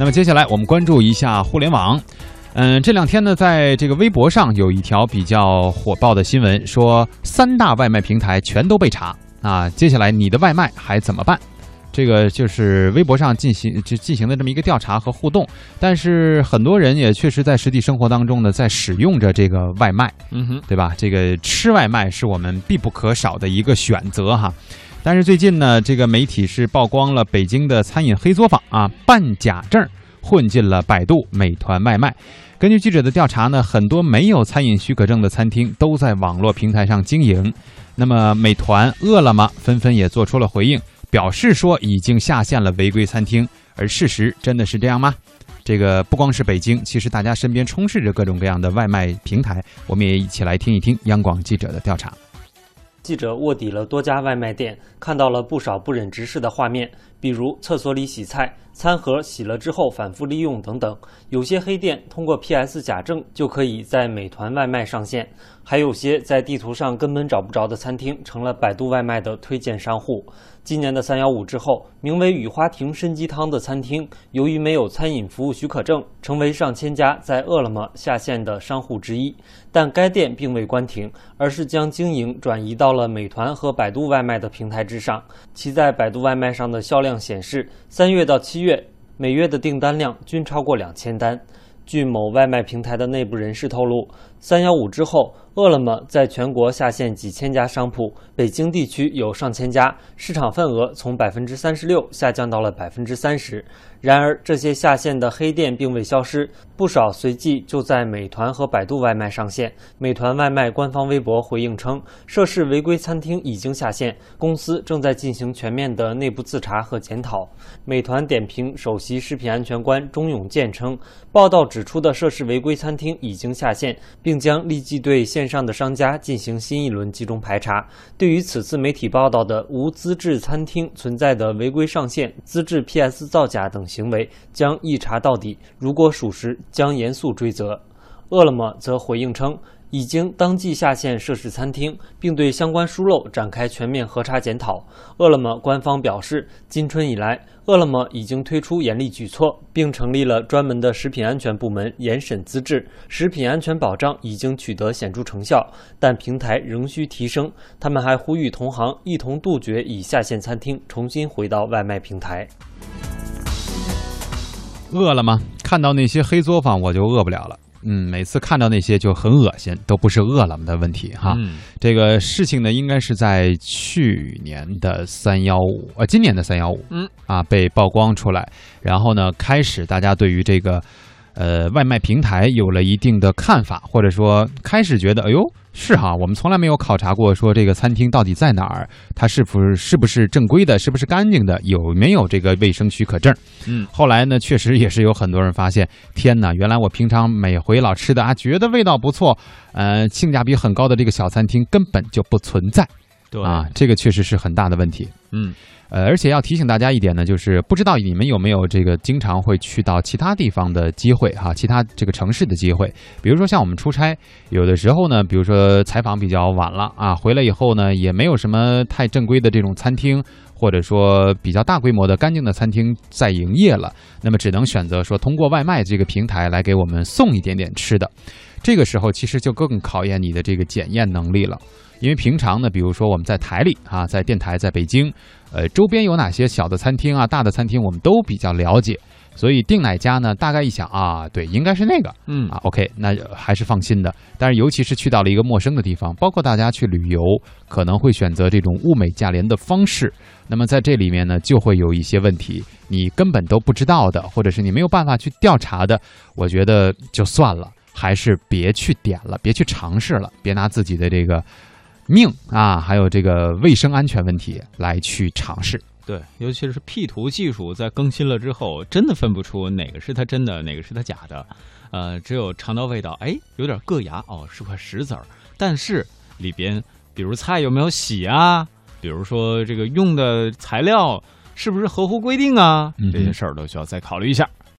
那么接下来我们关注一下互联网。嗯，这两天呢，在这个微博上有一条比较火爆的新闻，说三大外卖平台全都被查啊。接下来你的外卖还怎么办？这个就是微博上进行就进行的这么一个调查和互动。但是很多人也确实在实际生活当中呢，在使用着这个外卖，嗯哼，对吧？这个吃外卖是我们必不可少的一个选择哈。但是最近呢，这个媒体是曝光了北京的餐饮黑作坊啊，办假证混进了百度、美团外卖。根据记者的调查呢，很多没有餐饮许可证的餐厅都在网络平台上经营。那么，美团、饿了么纷纷也做出了回应，表示说已经下线了违规餐厅。而事实真的是这样吗？这个不光是北京，其实大家身边充斥着各种各样的外卖平台。我们也一起来听一听央广记者的调查。记者卧底了多家外卖店，看到了不少不忍直视的画面，比如厕所里洗菜、餐盒洗了之后反复利用等等。有些黑店通过 PS 假证就可以在美团外卖上线，还有些在地图上根本找不着的餐厅成了百度外卖的推荐商户。今年的三幺五之后，名为“雨花亭参鸡汤”的餐厅，由于没有餐饮服务许可证，成为上千家在饿了么下线的商户之一。但该店并未关停，而是将经营转移到了美团和百度外卖的平台之上。其在百度外卖上的销量显示，三月到七月每月的订单量均超过两千单。据某外卖平台的内部人士透露，三幺五之后，饿了么在全国下线几千家商铺，北京地区有上千家，市场份额从百分之三十六下降到了百分之三十。然而，这些下线的黑店并未消失，不少随即就在美团和百度外卖上线。美团外卖官方微博回应称，涉事违规餐厅已经下线，公司正在进行全面的内部自查和检讨。美团点评首席食品安全官钟永健称，报道指出的涉事违规餐厅已经下线，并并将立即对线上的商家进行新一轮集中排查。对于此次媒体报道的无资质餐厅存在的违规上线、资质 PS 造假等，行为将一查到底，如果属实，将严肃追责。饿了么则回应称，已经当即下线涉事餐厅，并对相关疏漏展开全面核查检讨。饿了么官方表示，今春以来，饿了么已经推出严厉举措，并成立了专门的食品安全部门严审资质，食品安全保障已经取得显著成效，但平台仍需提升。他们还呼吁同行一同杜绝以下线餐厅重新回到外卖平台。饿了吗？看到那些黑作坊，我就饿不了了。嗯，每次看到那些就很恶心，都不是饿了么的问题哈。这个事情呢，应该是在去年的三幺五，呃，今年的三幺五，嗯，啊，被曝光出来，然后呢，开始大家对于这个。呃，外卖平台有了一定的看法，或者说开始觉得，哎呦，是哈，我们从来没有考察过，说这个餐厅到底在哪儿，它是不是是不是正规的，是不是干净的，有没有这个卫生许可证？嗯，后来呢，确实也是有很多人发现，天哪，原来我平常每回老吃的啊，觉得味道不错，呃，性价比很高的这个小餐厅根本就不存在，对啊，这个确实是很大的问题。嗯。呃，而且要提醒大家一点呢，就是不知道你们有没有这个经常会去到其他地方的机会哈，其他这个城市的机会。比如说像我们出差，有的时候呢，比如说采访比较晚了啊，回来以后呢，也没有什么太正规的这种餐厅，或者说比较大规模的干净的餐厅在营业了，那么只能选择说通过外卖这个平台来给我们送一点点吃的。这个时候其实就更考验你的这个检验能力了。因为平常呢，比如说我们在台里啊，在电台，在北京，呃，周边有哪些小的餐厅啊、大的餐厅，我们都比较了解，所以订哪家呢？大概一想啊，对，应该是那个，嗯啊，OK，那还是放心的。但是尤其是去到了一个陌生的地方，包括大家去旅游，可能会选择这种物美价廉的方式。那么在这里面呢，就会有一些问题，你根本都不知道的，或者是你没有办法去调查的，我觉得就算了，还是别去点了，别去尝试了，别拿自己的这个。命啊，还有这个卫生安全问题来去尝试。对，尤其是 P 图技术在更新了之后，真的分不出哪个是它真的，哪个是它假的。呃，只有尝到味道，哎，有点硌牙哦，是块石子儿。但是里边，比如菜有没有洗啊？比如说这个用的材料是不是合乎规定啊？这些事儿都需要再考虑一下。